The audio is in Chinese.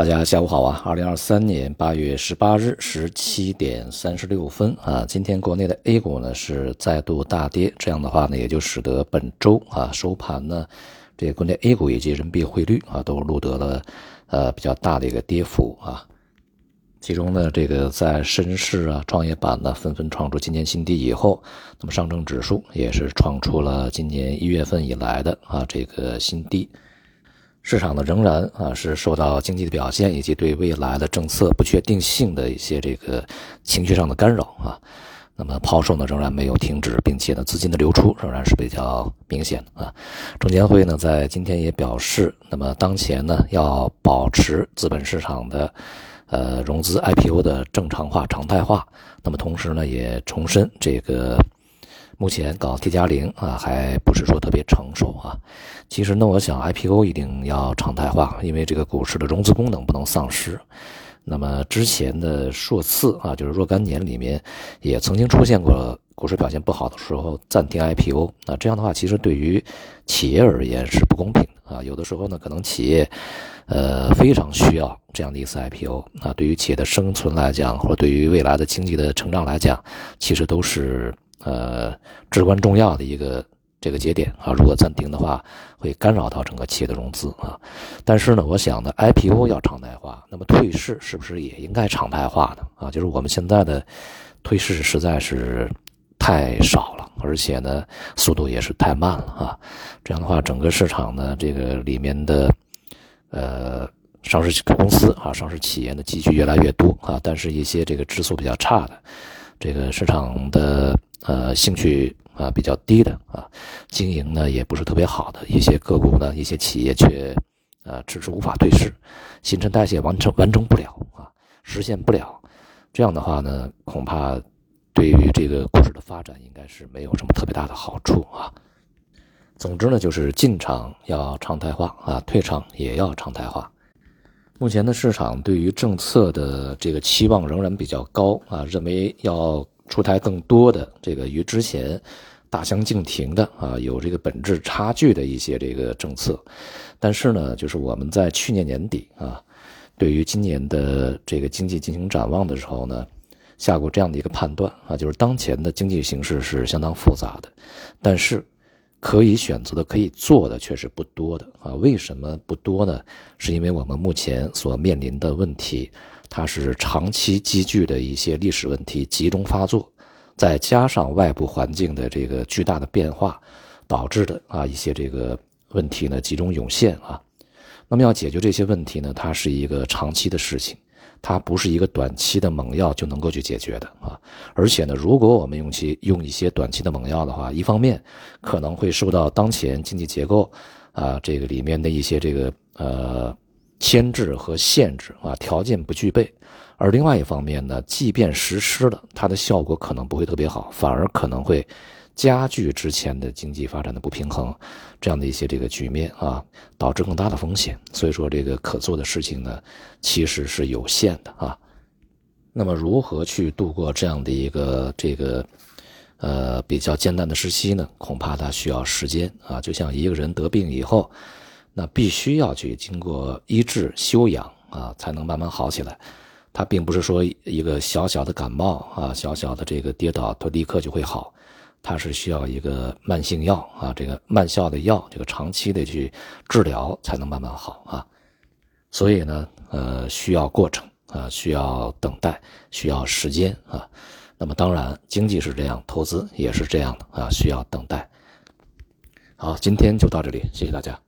大家下午好啊！二零二三年八月十八日十七点三十六分啊，今天国内的 A 股呢是再度大跌，这样的话呢，也就使得本周啊收盘呢，这个国内 A 股以及人民币汇率啊都录得了呃比较大的一个跌幅啊。其中呢，这个在深市啊、创业板呢纷纷创出今年新低以后，那么上证指数也是创出了今年一月份以来的啊这个新低。市场呢仍然啊是受到经济的表现以及对未来的政策不确定性的一些这个情绪上的干扰啊，那么抛售呢仍然没有停止，并且呢资金的流出仍然是比较明显啊。证监会呢在今天也表示，那么当前呢要保持资本市场的呃融资 IPO 的正常化常态化，那么同时呢也重申这个。目前搞 T 加零啊，还不是说特别成熟啊。其实呢，我想 IPO 一定要常态化，因为这个股市的融资功能不能丧失。那么之前的数次啊，就是若干年里面也曾经出现过股市表现不好的时候暂停 IPO。那这样的话，其实对于企业而言是不公平的啊。有的时候呢，可能企业呃非常需要这样的一次 IPO 啊，对于企业的生存来讲，或者对于未来的经济的成长来讲，其实都是。呃，至关重要的一个这个节点啊，如果暂停的话，会干扰到整个企业的融资啊。但是呢，我想呢，IPO 要常态化，那么退市是不是也应该常态化呢？啊，就是我们现在的退市实在是太少了，而且呢，速度也是太慢了啊。这样的话，整个市场呢，这个里面的呃上市公司啊，上市企业呢，积聚越来越多啊，但是一些这个质素比较差的这个市场的。呃，兴趣啊比较低的啊，经营呢也不是特别好的一些个股呢，一些企业却呃迟迟无法退市，新陈代谢完成完成不了啊，实现不了，这样的话呢，恐怕对于这个股市的发展应该是没有什么特别大的好处啊。总之呢，就是进场要常态化啊，退场也要常态化。目前的市场对于政策的这个期望仍然比较高啊，认为要。出台更多的这个与之前大相径庭的啊，有这个本质差距的一些这个政策，但是呢，就是我们在去年年底啊，对于今年的这个经济进行展望的时候呢，下过这样的一个判断啊，就是当前的经济形势是相当复杂的，但是可以选择的、可以做的却是不多的啊。为什么不多呢？是因为我们目前所面临的问题。它是长期积聚的一些历史问题集中发作，再加上外部环境的这个巨大的变化，导致的啊一些这个问题呢集中涌现啊。那么要解决这些问题呢，它是一个长期的事情，它不是一个短期的猛药就能够去解决的啊。而且呢，如果我们用其用一些短期的猛药的话，一方面可能会受到当前经济结构啊这个里面的一些这个呃。牵制和限制啊，条件不具备，而另外一方面呢，即便实施了，它的效果可能不会特别好，反而可能会加剧之前的经济发展的不平衡，这样的一些这个局面啊，导致更大的风险。所以说，这个可做的事情呢，其实是有限的啊。那么，如何去度过这样的一个这个呃比较艰难的时期呢？恐怕它需要时间啊。就像一个人得病以后。那必须要去经过医治修养啊，才能慢慢好起来。它并不是说一个小小的感冒啊，小小的这个跌倒，它立刻就会好。它是需要一个慢性药啊，这个慢效的药，这个长期的去治疗才能慢慢好啊。所以呢，呃，需要过程啊，需要等待，需要时间啊。那么当然，经济是这样，投资也是这样的啊，需要等待。好，今天就到这里，谢谢大家。